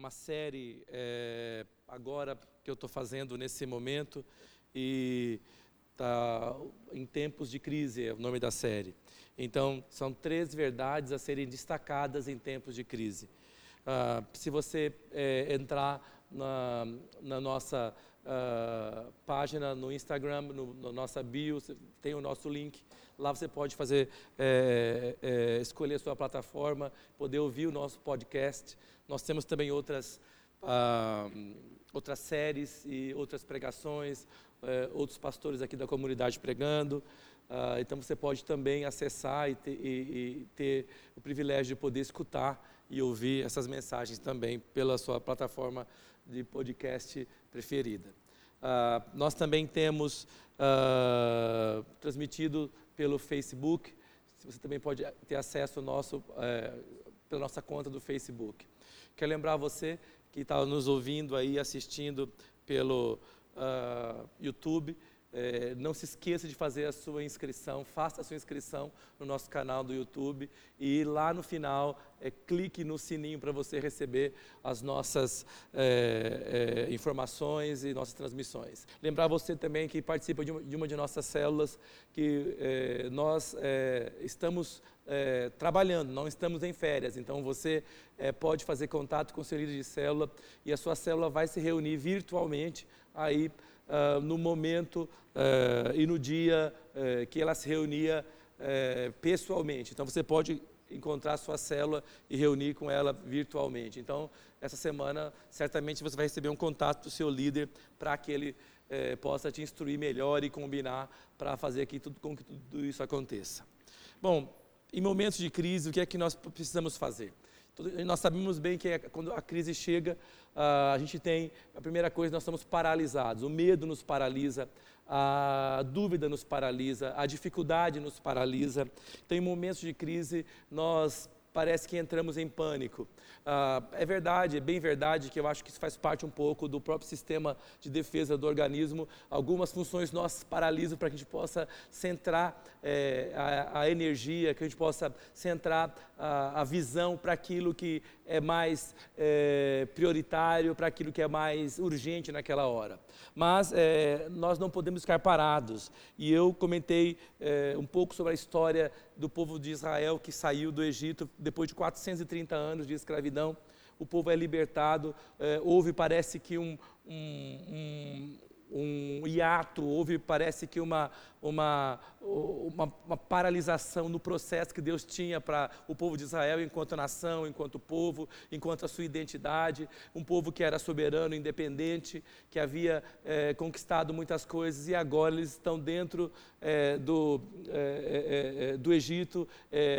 uma série é, agora que eu estou fazendo nesse momento e tá em tempos de crise é o nome da série. Então são três verdades a serem destacadas em tempos de crise. Ah, se você é, entrar na, na nossa uh, página no Instagram, no, na nossa bio, tem o nosso link. Lá você pode fazer, é, é, escolher a sua plataforma, poder ouvir o nosso podcast. Nós temos também outras, uh, outras séries e outras pregações, uh, outros pastores aqui da comunidade pregando. Uh, então você pode também acessar e ter, e, e ter, o privilégio de poder escutar e ouvir essas mensagens também pela sua plataforma de podcast preferida. Uh, nós também temos uh, transmitido pelo Facebook. Você também pode ter acesso ao nosso, uh, pela nossa conta do Facebook. Quero lembrar você que está nos ouvindo aí, assistindo pelo uh, YouTube, é, não se esqueça de fazer a sua inscrição, faça a sua inscrição no nosso canal do YouTube e lá no final é, clique no sininho para você receber as nossas é, é, informações e nossas transmissões. Lembrar você também que participa de uma de, uma de nossas células que é, nós é, estamos trabalhando, não estamos em férias, então você pode fazer contato com o seu líder de célula e a sua célula vai se reunir virtualmente aí uh, no momento uh, e no dia uh, que ela se reunia pessoalmente. Então você pode encontrar a sua célula e reunir com ela virtualmente. Então, essa semana, certamente você vai receber um contato do seu líder para que ele possa te instruir melhor e combinar para fazer aqui tudo com que tudo isso aconteça. Bom, em momentos de crise, o que é que nós precisamos fazer? Nós sabemos bem que é, quando a crise chega, a gente tem, a primeira coisa, nós estamos paralisados. O medo nos paralisa, a dúvida nos paralisa, a dificuldade nos paralisa. Então, em momentos de crise, nós parece que entramos em pânico. Ah, é verdade, é bem verdade que eu acho que isso faz parte um pouco do próprio sistema de defesa do organismo. Algumas funções nós paralisam para que a gente possa centrar é, a, a, energia, que a gente possa centrar a, a visão para aquilo que é mais é, prioritário, para aquilo que é mais urgente naquela hora. Mas é, nós não podemos ficar parados. E eu comentei é, um pouco sobre a história do povo de Israel que saiu do Egito depois de 430 anos de escravidão. O povo é libertado. É, houve, parece que, um, um, um, um hiato, houve, parece que, uma, uma, uma, uma, paralisação no processo que Deus tinha para o povo de Israel enquanto nação, enquanto povo, enquanto a sua identidade, um povo que era soberano, independente, que havia é, conquistado muitas coisas e agora eles estão dentro é, do, é, do Egito,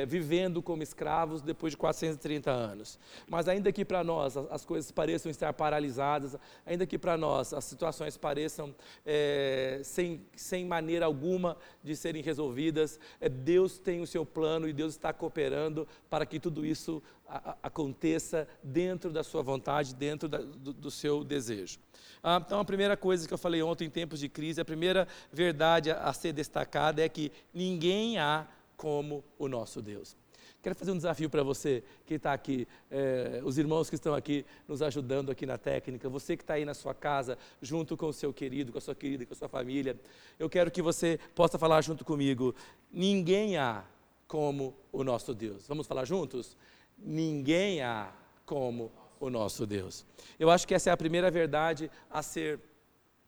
vivendo como escravos depois de 430 anos. Mas ainda que para nós as coisas pareçam estar paralisadas, ainda que para nós as situações pareçam sem, sem maneira alguma alguma de serem resolvidas. É, Deus tem o seu plano e Deus está cooperando para que tudo isso a, a, aconteça dentro da sua vontade, dentro da, do, do, seu desejo. Ah, então, a primeira coisa que eu falei ontem em tempos de crise, a primeira verdade a, a ser destacada é que ninguém há como o nosso Deus. Quero fazer um desafio para você que está aqui, é, os irmãos que estão aqui nos ajudando aqui na técnica, você que está aí na sua casa, junto com o seu querido, com a sua querida, com a sua família. Eu quero que você possa falar junto comigo: ninguém há como o nosso Deus. Vamos falar juntos? Ninguém há como o nosso Deus. Eu acho que essa é a primeira verdade a ser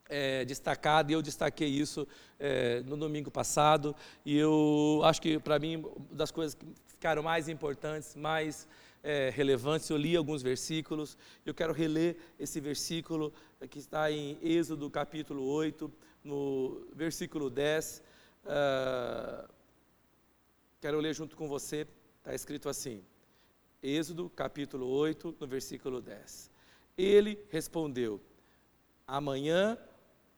é, destacada, e eu destaquei isso é, no domingo passado, e eu acho que para mim, das coisas que ficaram mais importantes, mais é, relevantes. Eu li alguns versículos, eu quero reler esse versículo que está em Êxodo capítulo 8, no versículo 10. Uh, ah, quero ler junto com você, está escrito assim. Êxodo capítulo 8, no versículo 10. Ele respondeu: Amanhã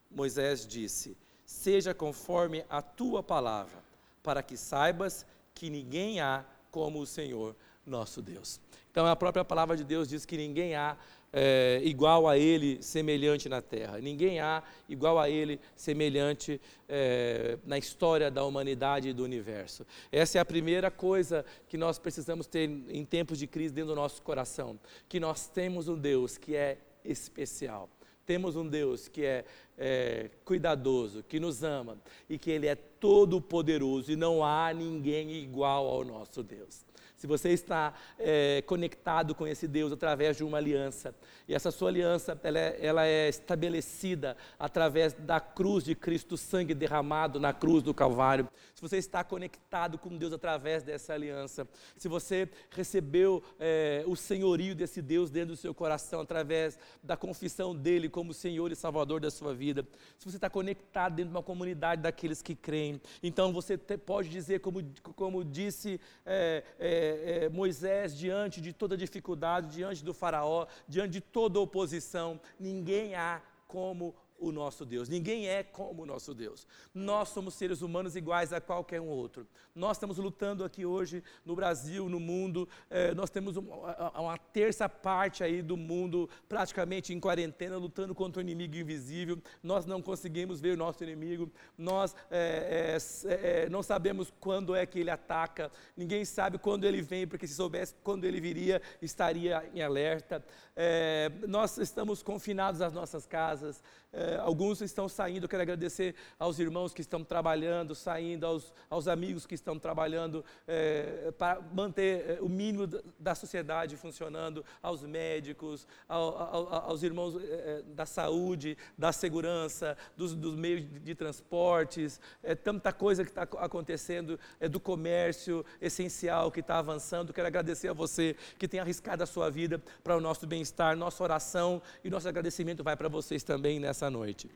Moisés disse: Seja conforme a tua palavra, para que saibas que ninguém há como o Senhor nosso Deus. Então a própria palavra de Deus diz que ninguém há é, igual a Ele, semelhante na terra. Ninguém há igual a Ele, semelhante é, na história da humanidade e do universo. Essa é a primeira coisa que nós precisamos ter em tempos de crise dentro do nosso coração: que nós temos um Deus que é especial. Temos um Deus que é, é cuidadoso, que nos ama e que Ele é todo poderoso e não há ninguém igual ao nosso Deus. Se você está é, conectado com esse Deus através de uma aliança, e essa sua aliança ela é, ela é estabelecida através da cruz de Cristo, sangue derramado na cruz do Calvário, se você está conectado com Deus através dessa aliança, se você recebeu é, o senhorio desse Deus dentro do seu coração através da confissão dele como Senhor e Salvador da sua vida, se você está conectado dentro de uma comunidade daqueles que creem, então você te, pode dizer, como, como disse é, é, Moisés, diante de toda dificuldade, diante do Faraó, diante de toda oposição, ninguém há como o nosso Deus. Ninguém é como o nosso Deus. Nós somos seres humanos iguais a qualquer um outro. Nós estamos lutando aqui hoje no Brasil, no mundo. É, nós temos uma, uma, terça parte aí do mundo praticamente em quarentena, lutando contra o inimigo invisível. Nós não conseguimos ver o nosso inimigo. Nós é, é, é, não sabemos quando é que ele ataca. Ninguém sabe quando ele vem, porque se soubesse quando ele viria, estaria em alerta. É, nós estamos confinados às nossas casas. É, alguns estão saindo, quero agradecer aos irmãos que estão trabalhando, saindo, aos, aos amigos que estão trabalhando é, para manter é, o mínimo da sociedade funcionando, aos médicos, ao, ao, aos irmãos é, da saúde, da segurança, dos, dos meios de, de, transportes, é tanta coisa que está acontecendo, é do comércio essencial que está avançando. Quero agradecer a você que tem arriscado a sua vida para o nosso bem-estar, nossa oração e nosso agradecimento vai para vocês também nessa nessa noite.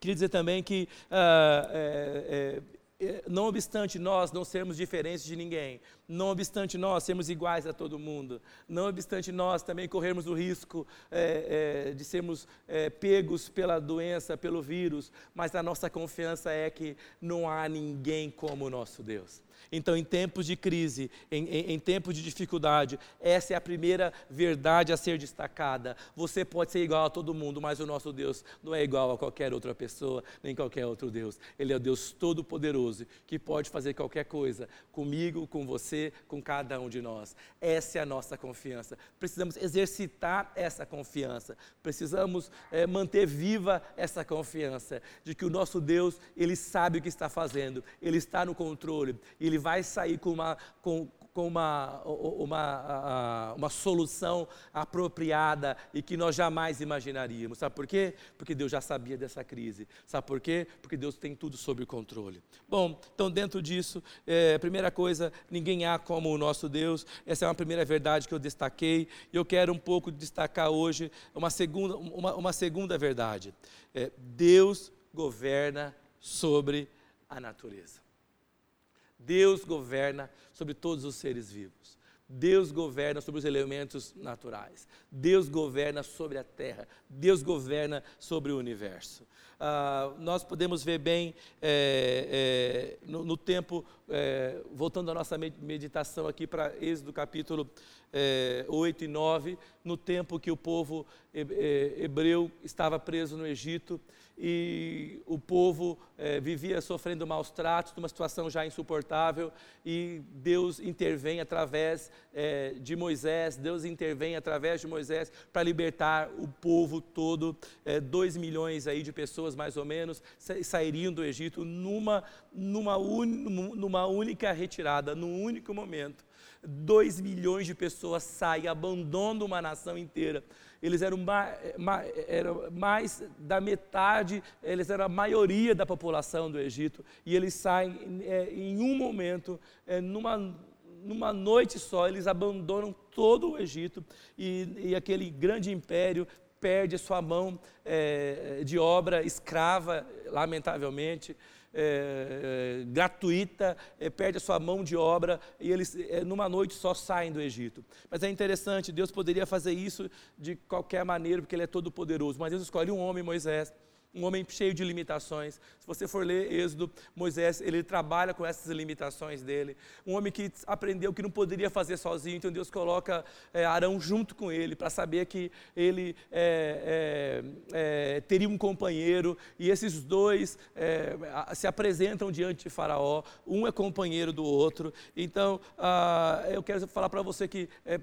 Queria dizer também que, uh, é, é, não obstante nós não sermos diferentes de ninguém, não obstante nós sermos iguais a todo mundo, não obstante nós também corrermos o risco é, é, de sermos é, pegos pela doença, pelo vírus, mas a nossa confiança é que não há ninguém como o nosso Deus. Então, em tempos de crise, em, em, em, tempos de dificuldade, essa é a primeira verdade a ser destacada. Você pode ser igual a todo mundo, mas o nosso Deus não é igual a qualquer outra pessoa, nem qualquer outro Deus. Ele é o Deus Todo-Poderoso, que pode fazer qualquer coisa comigo, com você, com cada um de nós. Essa é a nossa confiança. Precisamos exercitar essa confiança. Precisamos é, manter viva essa confiança de que o nosso Deus, Ele sabe o que está fazendo, Ele está no controle, Ele ele vai sair com uma, com, com uma, uma, uma solução apropriada e que nós jamais imaginaríamos. Sabe por quê? Porque Deus já sabia dessa crise. Sabe por quê? Porque Deus tem tudo sob controle. Bom, então dentro disso, é, primeira coisa, ninguém há como o nosso Deus. Essa é uma primeira verdade que eu destaquei. E eu quero um pouco destacar hoje uma segunda, uma, uma segunda verdade. É, Deus governa sobre a natureza. Deus governa sobre todos os seres vivos. Deus governa sobre os elementos naturais. Deus governa sobre a terra. Deus governa sobre o universo. Ah, nós podemos ver bem é, é, no, no, tempo, é, voltando à nossa meditação aqui para Êxodo capítulo é, 8 e 9, no tempo que o povo hebreu estava preso no Egito e o povo é, vivia sofrendo maus tratos, numa situação já insuportável, e Deus intervém através é, de Moisés, Deus intervém através de Moisés para libertar o povo todo, é, dois milhões aí de pessoas mais ou menos sairiam do Egito numa, numa, un, numa única retirada, num único momento. Dois milhões de pessoas saem, abandonam uma nação inteira eles eram, eram mais da metade, eles eram a maioria da população do Egito, e eles saem é, em um momento, é, numa, numa noite só, eles abandonam todo o Egito, e, e aquele grande império perde a sua mão é, de obra escrava, lamentavelmente, é, é, gratuita, é, perde a sua mão de obra e eles, é, numa noite só, saem do Egito. Mas é interessante, Deus poderia fazer isso de qualquer maneira, porque Ele é todo poderoso. Mas Deus escolhe um homem, Moisés, um homem cheio de limitações. Se você for ler Êxodo, Moisés, ele trabalha com essas limitações dele. Um homem que aprendeu que não poderia fazer sozinho, então Deus coloca é, Arão junto com ele, para saber que ele é, é, é, teria um companheiro, e esses dois é, se apresentam diante de Faraó, um é companheiro do outro. Então, ah, eu quero falar para você que é,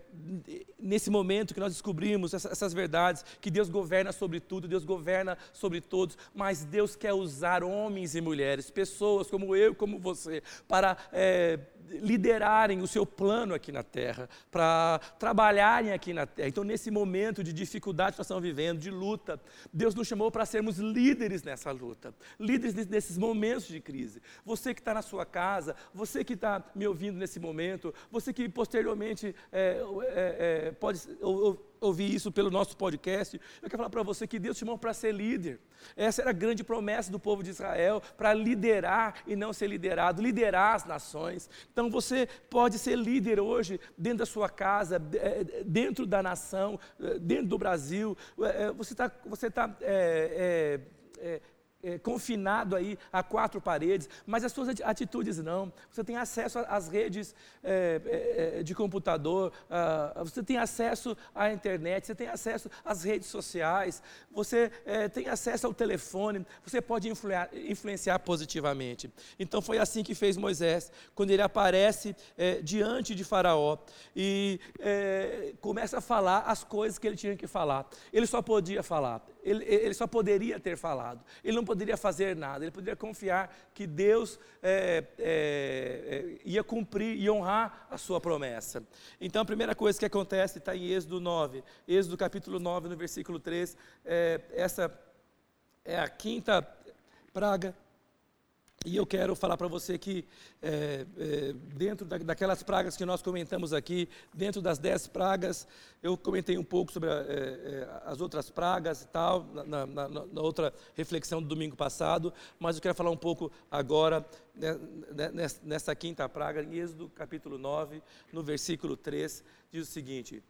nesse momento que nós descobrimos essas, essas verdades, que Deus governa sobre tudo, Deus governa sobre todos todos, mas Deus quer usar homens e mulheres, pessoas como eu, como você, para é, liderarem o seu plano aqui na terra, para trabalharem aqui na terra. Então, nesse momento de dificuldade que nós estamos vivendo, de luta, Deus nos chamou para sermos líderes nessa luta, líderes nesses momentos de crise. Você que está na sua casa, você que está me ouvindo nesse momento, você que posteriormente é, é, é, pode ouvir isso pelo nosso podcast, eu quero falar para você que Deus te chamou para ser líder. Essa era a grande promessa do povo de Israel, para liderar e não ser liderado, liderar as nações. Então você pode ser líder hoje dentro da sua casa, é, dentro da nação, é, dentro do Brasil. Você está você tá, é, é, é, confinado aí a quatro paredes, mas as suas atitudes não. Você tem acesso às redes é, é, é de computador, você tem acesso à internet, você tem acesso às redes sociais, você é, tem acesso ao telefone, você pode influenciar, influenciar positivamente. Então foi assim que fez Moisés, quando ele aparece é, diante de Faraó e começa a falar as coisas que ele tinha que falar. Ele só podia falar ele, ele, só poderia ter falado, ele não poderia fazer nada, ele poderia confiar que Deus é, é, é, ia cumprir e honrar a sua promessa. Então a primeira coisa que acontece está em Êxodo 9, Êxodo capítulo 9, no versículo 3, é, essa é a quinta praga e eu quero falar para você que, é, é, dentro da, daquelas pragas que nós comentamos aqui, dentro das dez pragas, eu comentei um pouco sobre a, é, as outras pragas e tal, na, na, na, outra reflexão do domingo passado, mas eu quero falar um pouco agora né, né nessa quinta praga, em Êxodo capítulo 9, no versículo 3, diz o seguinte: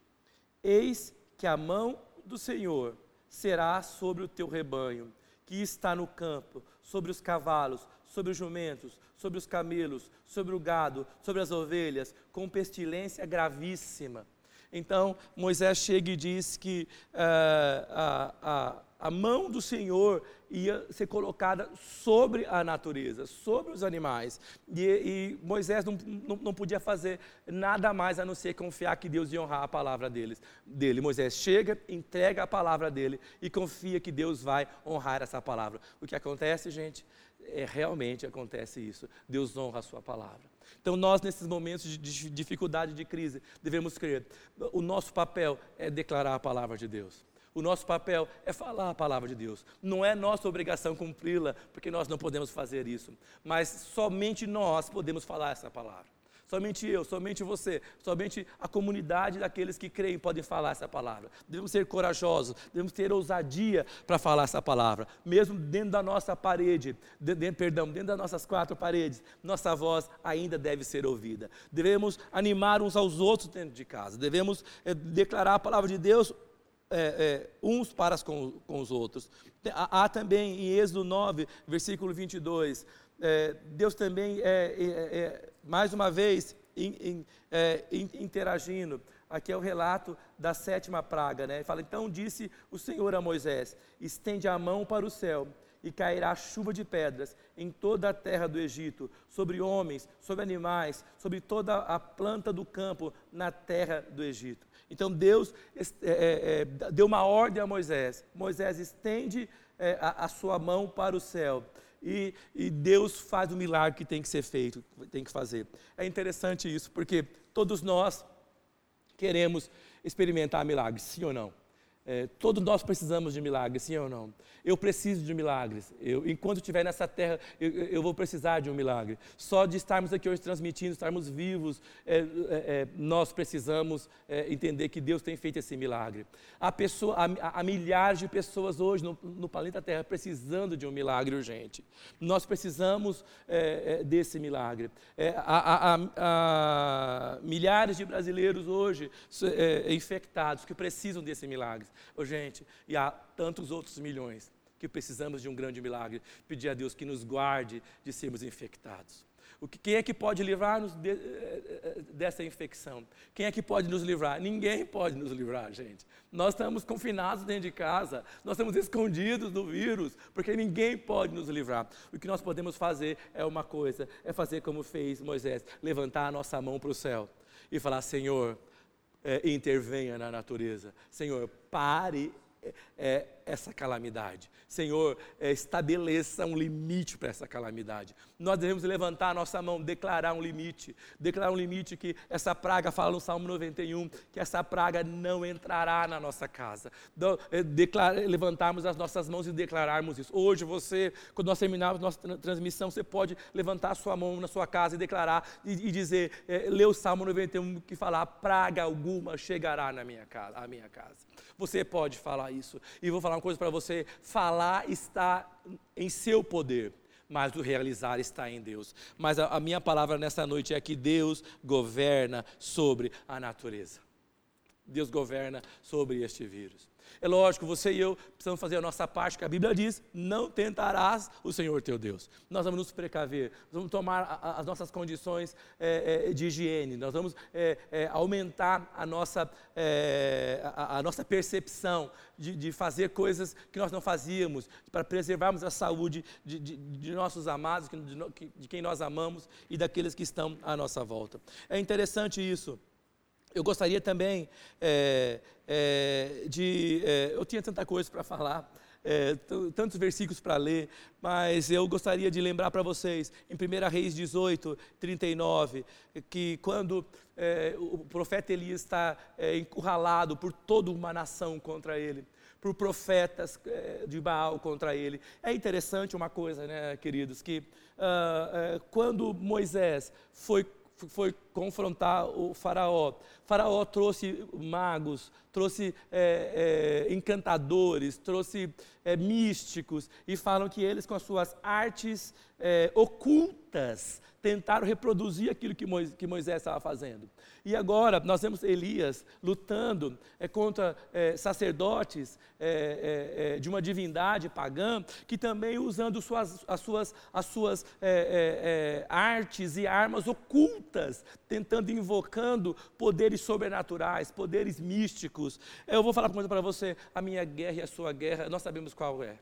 Eis que a mão do Senhor será sobre o teu rebanho, que está no campo, sobre os cavalos, sobre os jumentos, sobre os camelos, sobre o gado, sobre as ovelhas, com pestilência gravíssima. Então Moisés chega e diz que uh, a, a, a mão do Senhor ia ser colocada sobre a natureza, sobre os animais. E, e Moisés não, não, não, podia fazer nada mais a não ser confiar que Deus ia honrar a palavra deles, dele. Moisés chega, entrega a palavra dele e confia que Deus vai honrar essa palavra. O que acontece, gente? É, realmente acontece isso. Deus honra a sua palavra. Então, nós, nesses momentos de dificuldade, de crise, devemos crer. O nosso papel é declarar a palavra de Deus. O nosso papel é falar a palavra de Deus. Não é nossa obrigação cumpri-la, porque nós não podemos fazer isso. Mas somente nós podemos falar essa palavra. Somente eu, somente você, somente a comunidade daqueles que creem podem falar essa palavra. Devemos ser corajosos, devemos ter ousadia para falar essa palavra, mesmo dentro da nossa parede, perdão, dentro das nossas quatro paredes, nossa voz ainda deve ser ouvida. Devemos animar uns aos outros dentro de casa, devemos é, declarar a palavra de Deus é, é, uns para com, com os outros. Há, há, também em Êxodo 9, versículo 22, é, Deus também é, mais uma vez, in, in, é, in, interagindo. Aqui é o relato da sétima praga, né? Fala: Então disse o Senhor a Moisés: Estende a mão para o céu, e cairá chuva de pedras em toda a terra do Egito, sobre homens, sobre animais, sobre toda a planta do campo na terra do Egito. Então Deus é, é, é, deu uma ordem a Moisés: Moisés, estende é, a, a sua mão para o céu e, e, Deus faz o milagre que tem que ser feito, tem que fazer. É interessante isso, porque todos nós queremos experimentar milagres, sim ou não? É, todos nós precisamos de milagres, sim ou não? Eu preciso de milagres. Eu, enquanto estiver nessa terra, eu, eu, vou precisar de um milagre. Só de estarmos aqui hoje transmitindo, estarmos vivos, é, é, é nós precisamos é, entender que Deus tem feito esse milagre. Há, pessoa, há, há milhares de pessoas hoje no, no, planeta Terra precisando de um milagre urgente. Nós precisamos é, desse milagre. Há, há, há, milhares de brasileiros hoje infectados que precisam desse milagre. Oh, gente, e há tantos outros milhões que precisamos de um grande milagre, pedir a Deus que nos guarde de sermos infectados. O que, quem é que pode livrar-nos de, eh, eh, dessa infecção? Quem é que pode nos livrar? Ninguém pode nos livrar, gente. Nós estamos confinados dentro de casa, nós estamos escondidos do vírus, porque ninguém pode nos livrar. O que nós podemos fazer é uma coisa: é fazer como fez Moisés, levantar a nossa mão para o céu e falar: Senhor, é, intervenha na natureza. Senhor, pare é, essa calamidade. Senhor, é, estabeleça um limite para essa calamidade. Nós devemos levantar a nossa mão, declarar um limite. Declarar um limite que essa praga, fala no Salmo 91, que essa praga não entrará na nossa casa. É, declarar, levantarmos as nossas mãos e declararmos isso. Hoje você, quando nós terminarmos nossa transmissão, você pode levantar a sua mão na sua casa e declarar e, e dizer, é, ler o Salmo 91 que fala, praga alguma chegará na minha casa, à minha casa. Você pode falar isso. E vou falar uma coisa para você: falar está em seu poder mas o realizar está em Deus. Mas a, a, minha palavra nessa noite é que Deus governa sobre a natureza. Deus governa sobre este vírus. É lógico, você e eu precisamos fazer a nossa parte, que a Bíblia diz: não tentarás o Senhor teu Deus. Nós vamos nos precaver, nós vamos tomar as nossas condições é, é, de higiene, nós vamos é, é aumentar a nossa, é, a, a, nossa percepção de, de, fazer coisas que nós não fazíamos, para preservarmos a saúde de, de, de nossos amados, de, de quem nós amamos e daqueles que estão à nossa volta. É interessante isso. Eu gostaria também é, é, de. É, eu tinha tanta coisa para falar, é, tantos versículos para ler, mas eu gostaria de lembrar para vocês, em 1 Reis 18, 39, que quando é, o profeta Elias está é, encurralado por toda uma nação contra ele, por profetas de Baal contra ele. É interessante uma coisa, né, queridos, que uh, quando Moisés foi foi confrontar o faraó. Faraó trouxe magos, trouxe é, é, encantadores, trouxe é, místicos, e falam que eles, com as suas artes é, ocultas, tentaram reproduzir aquilo que Moisés, que Moisés estava fazendo. E agora nós vemos Elias lutando é, contra é, sacerdotes é, é, é de uma divindade pagã, que também usando suas, as suas, as suas artes e armas ocultas, tentando, invocando poderes sobrenaturais, poderes místicos. Eu vou falar uma coisa para você: a minha guerra e a sua guerra, nós sabemos qual é.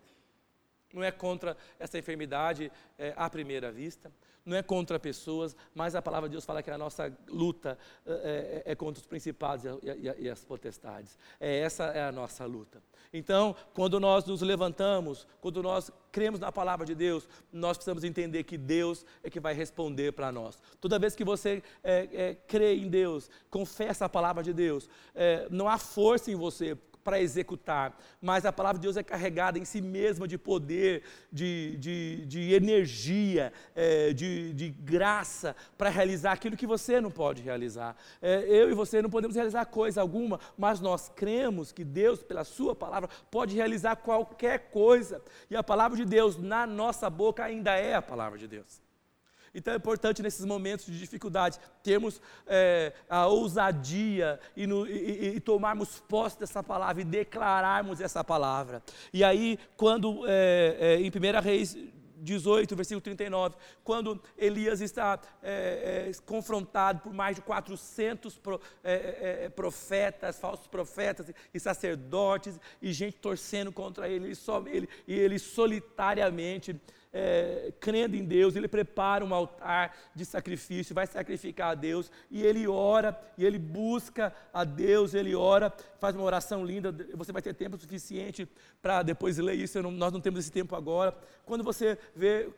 Não é contra essa enfermidade à primeira vista, não é contra pessoas, mas a palavra de Deus fala que a nossa luta é, é, é contra os principados e, e, e, as potestades. É, essa é a nossa luta. Então, quando nós nos levantamos, quando nós cremos na palavra de Deus, nós precisamos entender que Deus é que vai responder para nós. Toda vez que você é, é, crê em Deus, confessa a palavra de Deus, é, não há força em você para executar, mas a palavra de Deus é carregada em si mesma de poder, de, de, de energia, é, de, de graça para realizar aquilo que você não pode realizar. É, eu e você não podemos realizar coisa alguma, mas nós cremos que Deus, pela Sua palavra, pode realizar qualquer coisa, e a palavra de Deus na nossa boca ainda é a palavra de Deus. Então é importante nesses momentos de dificuldade termos é, a ousadia e, no, e, e, tomarmos posse dessa palavra e declararmos essa palavra. E aí, quando é, é, em 1 Reis 18, versículo 39, quando Elias está é, é, confrontado por mais de 400 pro, é, profetas, falsos profetas e sacerdotes, e gente torcendo contra ele, ele, só, ele e ele solitariamente é, crendo em Deus, ele prepara um altar de sacrifício, vai sacrificar a Deus, e ele ora, e ele busca a Deus, ele ora, faz uma oração linda, você vai ter tempo suficiente para depois ler isso, não, nós não temos esse tempo agora. Quando você vê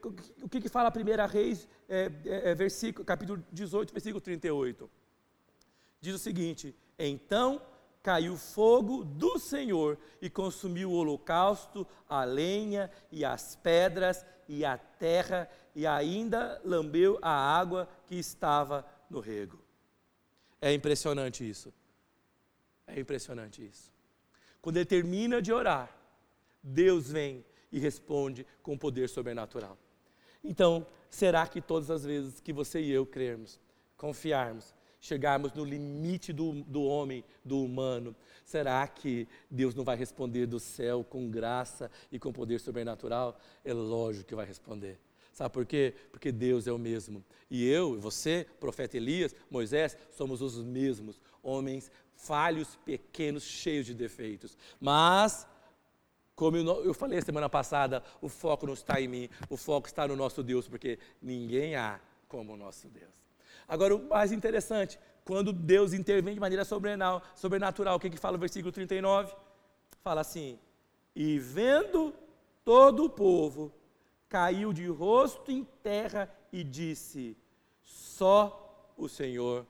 o que, que fala a primeira reis, é, é, é versículo, capítulo 18, versículo 38, diz o seguinte, então caiu fogo do Senhor e consumiu o holocausto, a lenha e as pedras e a terra, e ainda lambeu a água que estava no rego. É impressionante isso. É impressionante isso. Quando ele termina de orar, Deus vem e responde com poder sobrenatural. Então, será que todas as vezes que você e eu crermos, confiarmos, chegarmos no limite do, do homem, do humano, será que Deus não vai responder do céu com graça e com poder sobrenatural? É lógico que vai responder. Sabe por quê? Porque Deus é o mesmo. E eu, você, profeta Elias, Moisés, somos os mesmos. Homens falhos, pequenos, cheios de defeitos. Mas como eu falei semana passada, o foco não está em mim, o foco está no nosso Deus, porque ninguém há como o nosso Deus. Agora, o mais interessante, quando Deus intervém de maneira sobrenatural, o que, que fala o versículo 39? Fala assim: E vendo todo o povo, caiu de rosto em terra e disse: Só o Senhor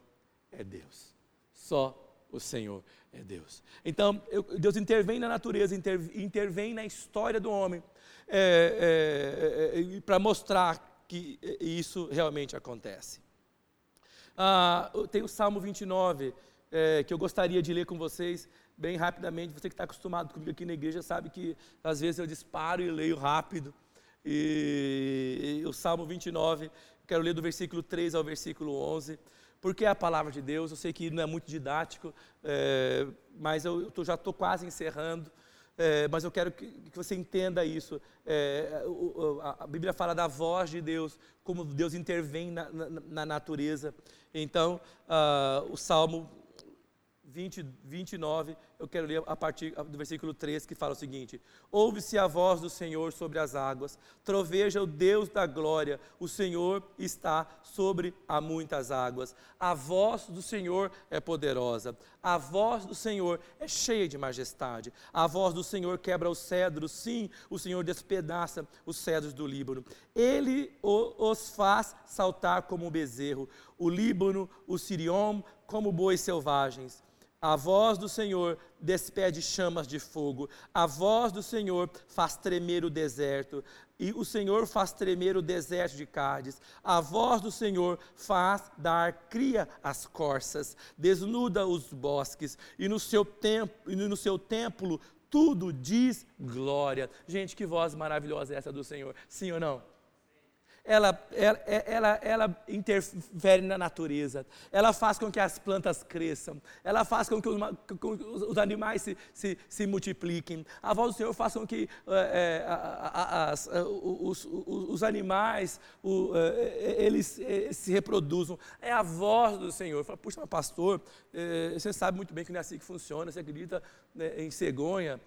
é Deus. Só o Senhor é Deus. Então, eu, Deus intervém na natureza, inter, intervém na história do homem, é, é, é, para mostrar que isso realmente acontece. Ah, tem o Salmo 29, é, que eu gostaria de ler com vocês bem rapidamente. Você que está acostumado comigo aqui na igreja sabe que às vezes eu disparo e leio rápido. E, e o Salmo 29, quero ler do versículo 3 ao versículo 11 porque é a palavra de Deus. Eu sei que não é muito didático, é, mas eu, eu tô, já estou quase encerrando. É, mas eu quero que, que você entenda isso. É, a, a, Bíblia fala da voz de Deus, como Deus intervém na, na, na natureza. Então, uh, o Salmo 20, 29, eu quero ler a partir do versículo 3, que fala o seguinte: Ouve-se a voz do Senhor sobre as águas, troveja o Deus da glória, o Senhor está sobre a muitas águas. A voz do Senhor é poderosa, a voz do Senhor é cheia de majestade, a voz do Senhor quebra os cedros, sim, o Senhor despedaça os cedros do Líbano. Ele os faz saltar como um bezerro, o Líbano, o Siriom, como bois selvagens. A voz do Senhor despede chamas de fogo, a voz do Senhor faz tremer o deserto, e o Senhor faz tremer o deserto de Cádiz. A voz do Senhor faz dar cria às corças, desnuda os bosques, e no seu, e no seu templo tudo diz glória. Gente, que voz maravilhosa é essa do Senhor, sim ou não? Ela, ela, ela, ela interfere na natureza, ela faz com que as plantas cresçam, ela faz com que os, com os animais se, se, se, multipliquem. A voz do Senhor faz com que é, os, os, os, animais o, é, eles é, se reproduzam. É a voz do Senhor. Fala, puxa, mas pastor, é, você sabe muito bem que não é assim que funciona, você acredita né, em cegonha.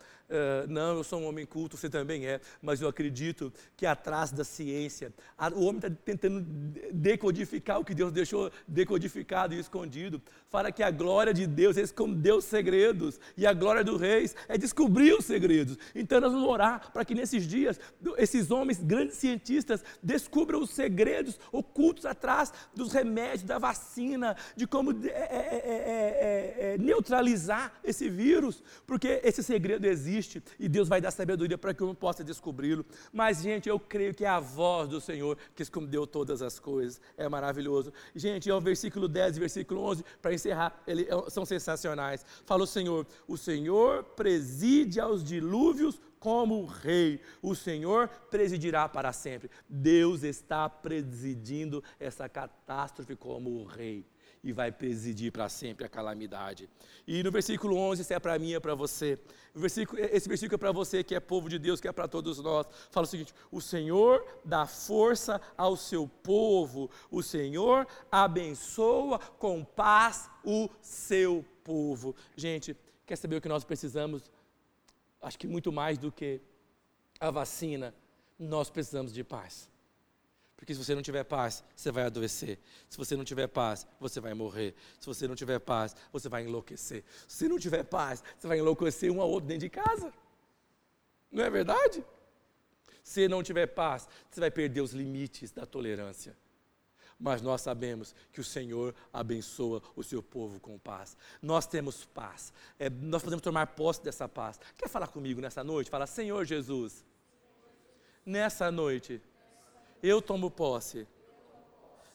Não, eu sou um homem culto, você também é, mas eu acredito que atrás da ciência, a, o homem está tentando decodificar o que Deus deixou decodificado e escondido. Fala que a glória de Deus é esconder os segredos, e a glória do Reis é descobrir os segredos. Então nós vamos orar para que nesses dias, esses homens, grandes cientistas, descubram os segredos ocultos atrás dos remédios, da vacina, de como é, é, é, neutralizar esse vírus, porque esse segredo existe existe e Deus vai dar sabedoria para que eu possa descobri-lo. Mas, gente, eu creio que é a voz do Senhor que escondeu todas as coisas. É maravilhoso. Gente, é o versículo 10 e versículo 11, para encerrar, ele, é são sensacionais. Fala o Senhor: O Senhor preside aos dilúvios como rei. O Senhor presidirá para sempre. Deus está presidindo essa catástrofe como rei e vai presidir para sempre a calamidade. E no versículo 11, isso é para mim, é para você. Versículo, esse versículo é para você que é povo de Deus, que é para todos nós. Fala o seguinte: O Senhor dá força ao seu povo, o Senhor abençoa com paz o seu povo. Gente, quer saber o que nós precisamos? Acho que muito mais do que a vacina, nós precisamos de paz. Porque se você não tiver paz, você vai adoecer. Se você não tiver paz, você vai morrer. Se você não tiver paz, você vai enlouquecer. Se não tiver paz, você vai enlouquecer um ao outro dentro de casa. Não é verdade? Se não tiver paz, você vai perder os limites da tolerância. Mas nós sabemos que o Senhor abençoa o seu povo com paz. Nós temos paz. É, nós podemos tomar posse dessa paz. Quer falar comigo nessa noite? Fala, Senhor Jesus, nessa noite eu tomo posse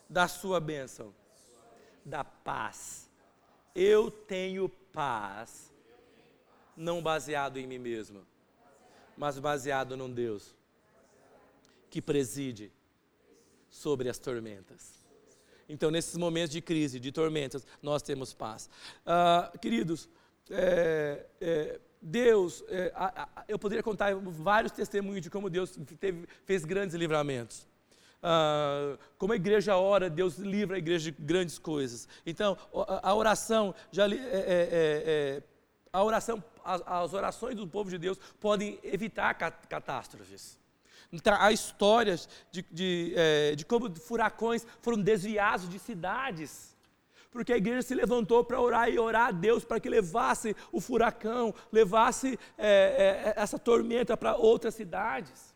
da sua bênção, da paz. Eu tenho paz, não baseado em mim mesmo, mas baseado num Deus que preside sobre as tormentas. Então, nesses momentos de crise, de tormentas, nós temos paz. Ah, queridos, é, é, Deus, é, a, a, eu poderia contar vários testemunhos de como Deus teve, fez grandes livramentos. Ah, como a igreja ora, Deus livra a igreja de grandes coisas. Então, a, oração, já, é, é, é, a oração, as, as, orações do povo de Deus podem evitar catástrofes. Então, há histórias de, de, é, de como furacões foram desviados de cidades porque a igreja se levantou para orar e orar a Deus para que levasse o furacão, levasse é, é, essa tormenta para outras cidades.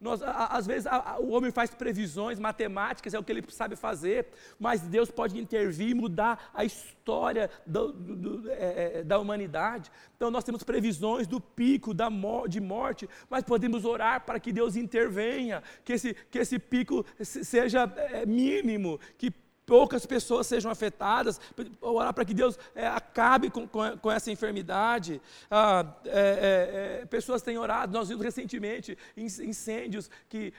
Nós, às vezes a, a, o homem faz previsões matemáticas, é o que ele sabe fazer, mas Deus pode intervir e mudar a história do, do, do, é, é, da humanidade. Então nós temos previsões do pico da de morte, mas podemos orar para que Deus intervenha, que esse, que esse pico seja é, mínimo, que poucas pessoas sejam afetadas, orar para que Deus é, acabe com, com, com, essa enfermidade. Ah, é, é, pessoas têm orado, nós vimos recentemente incêndios que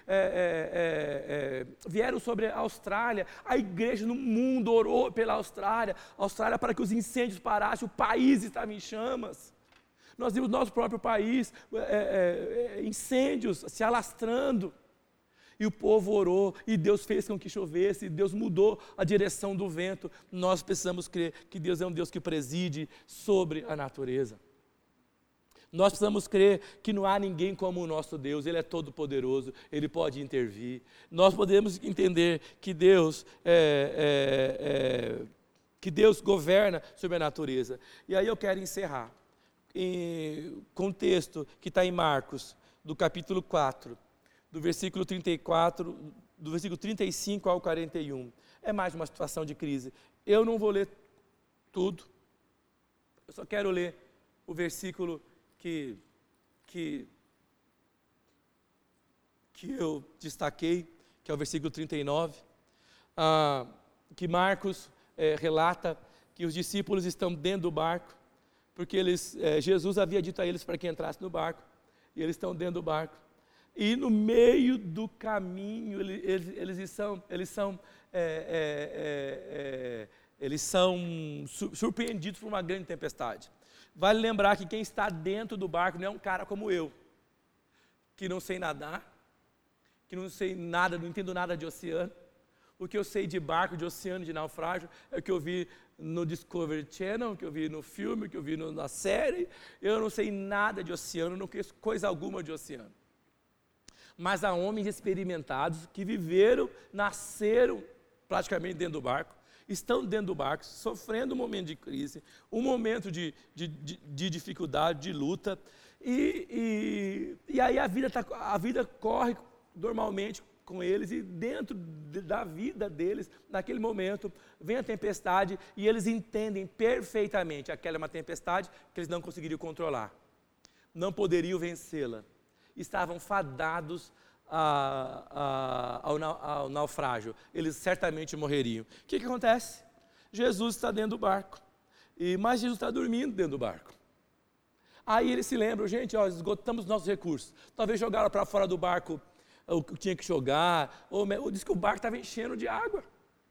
vieram sobre a Austrália, a igreja no mundo orou pela Austrália, Austrália para que os incêndios parassem, o país estava em chamas. Nós vimos nosso próprio país, incêndios se alastrando. E o povo orou, e Deus fez com que chovesse, e Deus mudou a direção do vento. Nós precisamos crer que Deus é um Deus que preside sobre a natureza. Nós precisamos crer que não há ninguém como o nosso Deus, Ele é todo-poderoso, Ele pode intervir. Nós podemos entender que Deus é, é, é, que Deus governa sobre a natureza. E aí eu quero encerrar com um texto que está em Marcos, do capítulo 4 do versículo 34, do versículo 35 ao 41. É mais uma situação de crise. Eu não vou ler tudo. Eu só quero ler o versículo que que que eu destaquei, que é o versículo 39, ah, que Marcos é, relata que os discípulos estão dentro do barco, porque eles, é, Jesus havia dito a eles para que entrassem no barco, e eles estão dentro do barco. E no meio do caminho, eles, eles são, eles são, é, é, é, é eles são surpreendidos por uma grande tempestade. Vale lembrar que quem está dentro do barco não é um cara como eu, que não sei nadar, que não sei nada, não entendo nada de oceano. O que eu sei de barco, de oceano, de naufrágio, é o que eu vi no Discovery Channel, que eu vi no filme, que eu vi no, na série. Eu não sei nada de oceano, não conheço coisa alguma de oceano mas há homens experimentados que viveram, nasceram praticamente dentro do barco, estão dentro do barco, sofrendo um momento de crise, um momento de, de, de, de dificuldade, de luta, e, e, e aí a vida, tá, a vida corre normalmente com eles, e dentro da vida deles, naquele momento, vem a tempestade e eles entendem perfeitamente aquela é uma tempestade que eles não conseguiriam controlar, não poderiam vencê-la estavam fadados a, a, ao, ao, naufrágio. Eles certamente morreriam. O que, que acontece? Jesus está dentro do barco. E, mas Jesus está dormindo dentro do barco. Aí eles se lembram, gente, ó, esgotamos nossos recursos. Talvez jogaram para fora do barco o que tinha que jogar, ou, ou disse que o barco estava enchendo de água.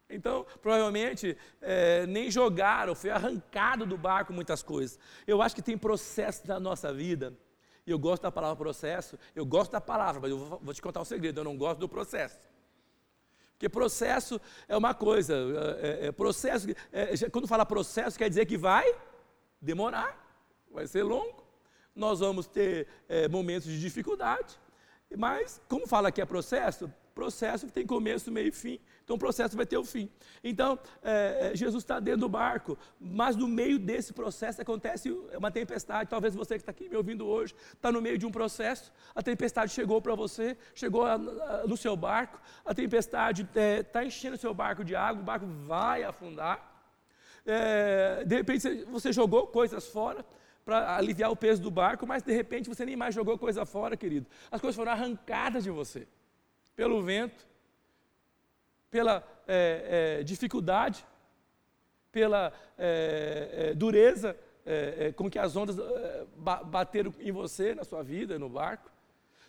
Então, provavelmente, é, nem jogaram, foi arrancado do barco muitas coisas. Eu acho que tem processos na nossa vida eu gosto da palavra processo, eu gosto da palavra, mas eu vou, te contar um segredo, eu não gosto do processo. Porque processo é uma coisa, é, é, é processo, é, quando fala processo, quer dizer que vai demorar, vai ser longo. Nós vamos ter é, momentos de dificuldade, mas como fala que é processo, processo tem começo, meio e fim. Então o processo vai ter o fim. Então, é, é, Jesus está dentro do barco, mas no meio desse processo acontece uma tempestade. Talvez você que está aqui me ouvindo hoje está no meio de um processo. A tempestade chegou para você, chegou a, a, no seu barco. A tempestade está é, tá enchendo o seu barco de água, o barco vai afundar. É, de repente você jogou coisas fora para aliviar o peso do barco, mas de repente você nem mais jogou coisa fora, querido. As coisas foram arrancadas de você pelo vento pela é, é, dificuldade, pela é, é dureza é, é, com que as ondas bateram em você, na sua vida, no barco.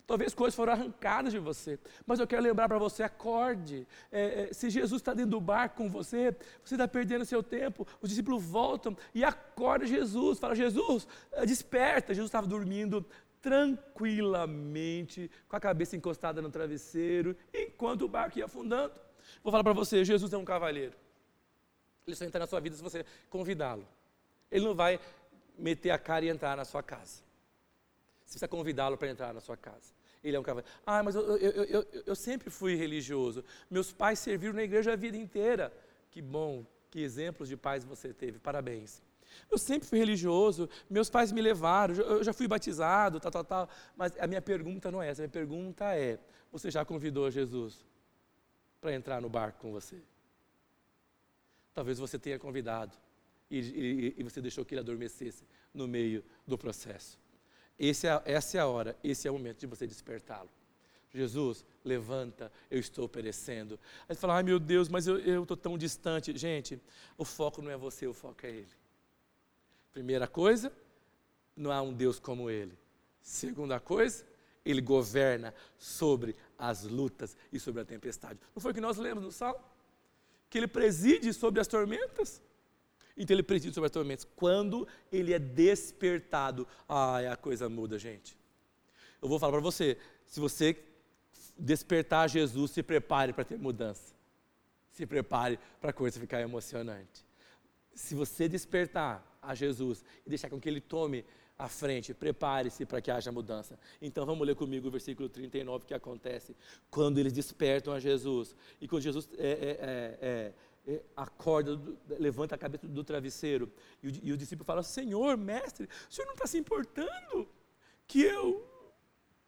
Talvez coisas foram arrancadas de você. Mas eu quero lembrar para você: acorde. Se Jesus está dentro do barco com você, você está perdendo seu tempo. Os discípulos voltam e acorda Jesus. Fala: Jesus, eh, desperta. Jesus estava dormindo tranquilamente, com a cabeça encostada no travesseiro, enquanto o barco ia afundando. Vou falar para você: Jesus é um cavalheiro. Ele só entra na sua vida se você convidá-lo. Ele não vai meter a cara e entrar na sua casa. Você precisa convidá-lo para entrar na sua casa. Ele é um cavaleiro. Ah, mas eu, eu, eu, eu, sempre fui religioso. Meus pais serviram na igreja a vida inteira. Que bom, que exemplos de pais você teve. Parabéns. Eu sempre fui religioso, meus pais me levaram, eu já fui batizado, tal, tal, tal. Mas a minha pergunta não é essa. A minha pergunta é: você já convidou Jesus para entrar no barco com você? Talvez você tenha convidado e, e, e você deixou que ele adormecesse no meio do processo. É, essa é a hora, esse é o momento de você despertá-lo. Jesus, levanta, eu estou perecendo. Aí você fala, ai meu Deus, mas eu estou tão distante. Gente, o foco não é você, o foco é Ele. Primeira coisa, não há um Deus como Ele. Segunda coisa, Ele governa sobre as lutas e sobre a tempestade. Não foi o que nós lemos no Salmo? Que Ele preside sobre as tormentas? Então ele preside sobre as tormentas. Quando ele é despertado, ai, a coisa muda, gente. Eu vou falar para você, se você despertar Jesus, se prepare para ter mudança. Se prepare para a coisa ficar emocionante. Se você despertar a Jesus e deixar com que ele tome a frente, prepare-se para que haja mudança. Então vamos ler comigo o versículo 39 que acontece quando eles despertam a Jesus. E quando Jesus é, é, é, é é, acorda, levanta a cabeça do travesseiro. E o, e o discípulo fala: Senhor, mestre, o senhor não está se importando que eu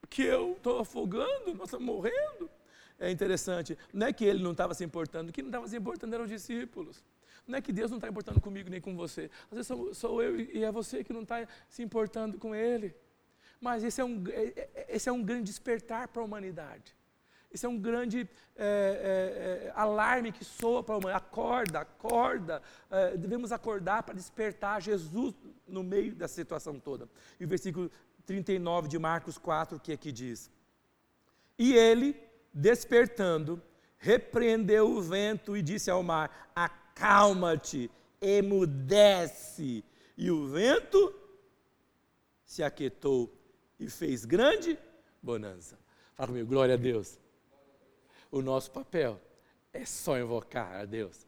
que eu estou afogando, nós estamos morrendo. É interessante, não é que ele não estava se importando, que não estava se importando eram os discípulos. Não é que Deus não está importando comigo nem com você. Às vezes sou, sou eu e é você que não está se importando com Ele. Mas esse é um, é, é, esse é um grande despertar para a humanidade. Isso é um grande é, é, é, alarme que soa para a humanidade. Acorda, acorda. É, devemos acordar para despertar Jesus no meio da situação toda. E o versículo 39 de Marcos 4, que aqui diz: E ele, despertando, repreendeu o vento e disse ao mar: Acalma-te, emudece. E o vento se aquietou e fez grande bonança. Fala comigo, glória a Deus. O nosso papel é só invocar a Deus.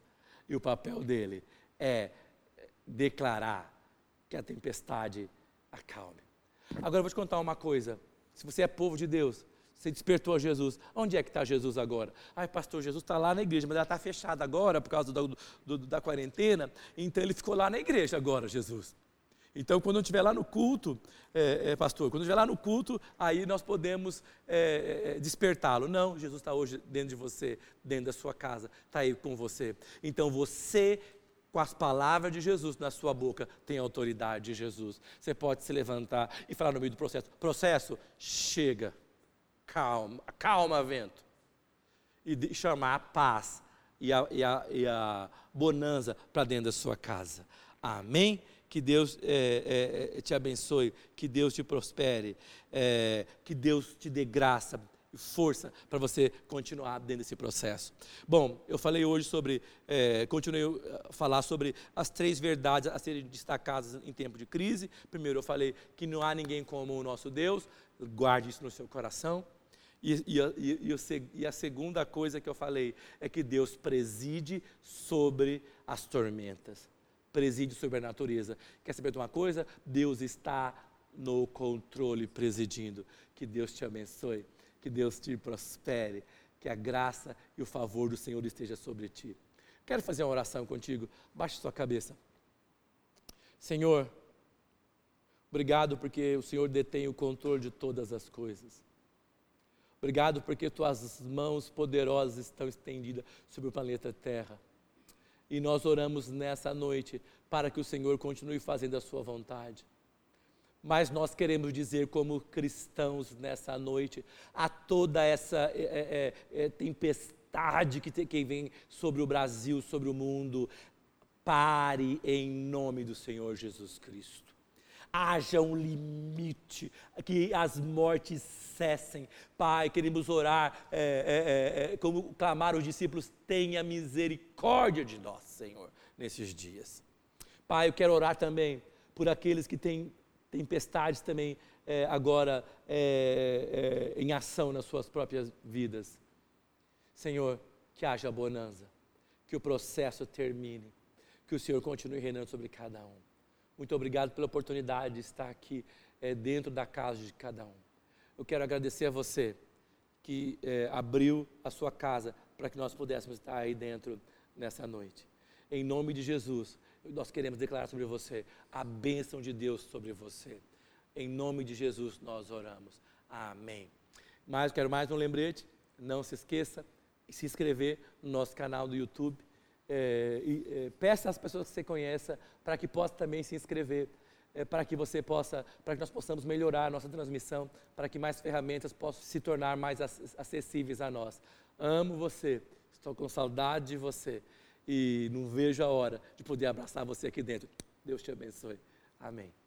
E o papel dele é declarar que a tempestade acalme. Agora eu vou te contar uma coisa. Se você é povo de Deus, você despertou a Jesus. Onde é que está Jesus agora? Ai, pastor, Jesus está lá na igreja, mas ela está fechada agora por causa do, do, da quarentena. Então ele ficou lá na igreja agora, Jesus. Então, quando eu estiver lá no culto, é, é, pastor, quando eu estiver lá no culto, aí nós podemos é, é, despertá-lo. Não, Jesus está hoje dentro de você, dentro da sua casa, está aí com você. Então, você, com as palavras de Jesus na sua boca, tem autoridade de Jesus. Você pode se levantar e falar no meio do processo: processo, chega, calma, calma, vento. E chamar a paz e a, e a, e a bonança para dentro da sua casa. Amém? que Deus é, é, te abençoe, que Deus te prospere, é, que Deus te dê graça e força para você continuar dentro desse processo. Bom, eu falei hoje sobre, continuei a falar sobre as três verdades a serem destacadas em tempo de crise. Primeiro, eu falei que não há ninguém como o nosso Deus, guarde isso no seu coração. E, e, e, e, a segunda coisa que eu falei é que Deus preside sobre as tormentas preside sobre a natureza. Quer saber de uma coisa? Deus está no controle presidindo. Que Deus te abençoe, que Deus te prospere, que a graça e o favor do Senhor esteja sobre ti. Quero fazer uma oração contigo. Baixe sua cabeça. Senhor, obrigado porque o Senhor detém o controle de todas as coisas. Obrigado porque tuas mãos poderosas estão estendidas sobre o planeta Terra. E nós oramos nessa noite para que o Senhor continue fazendo a sua vontade. Mas nós queremos dizer, como cristãos, nessa noite, a toda essa é, é, é, tempestade que, que vem sobre o Brasil, sobre o mundo, pare em nome do Senhor Jesus Cristo. Haja um limite, que as mortes cessem. Pai, queremos orar, é, é, é, é como clamaram os discípulos, tenha misericórdia de nós, Senhor, nesses dias. Pai, eu quero orar também por aqueles que têm tempestades também é, agora é, em ação nas suas próprias vidas. Senhor, que haja bonança, que o processo termine, que o Senhor continue reinando sobre cada um. Muito obrigado pela oportunidade de estar aqui é, dentro da casa de cada um. Eu quero agradecer a você que é, abriu a sua casa para que nós pudéssemos estar aí dentro nessa noite. Em nome de Jesus, nós queremos declarar sobre você a bênção de Deus sobre você. Em nome de Jesus nós oramos. Amém. Mas quero mais um lembrete. Não se esqueça de se inscrever no nosso canal do YouTube é, é, peça às pessoas que você conheça para que possa também se inscrever, é, para que você possa, para que nós possamos melhorar a nossa transmissão, para que mais ferramentas possam se tornar mais acessíveis a nós. Amo você, estou com saudade de você e não vejo a hora de poder abraçar você aqui dentro. Deus te abençoe. Amém.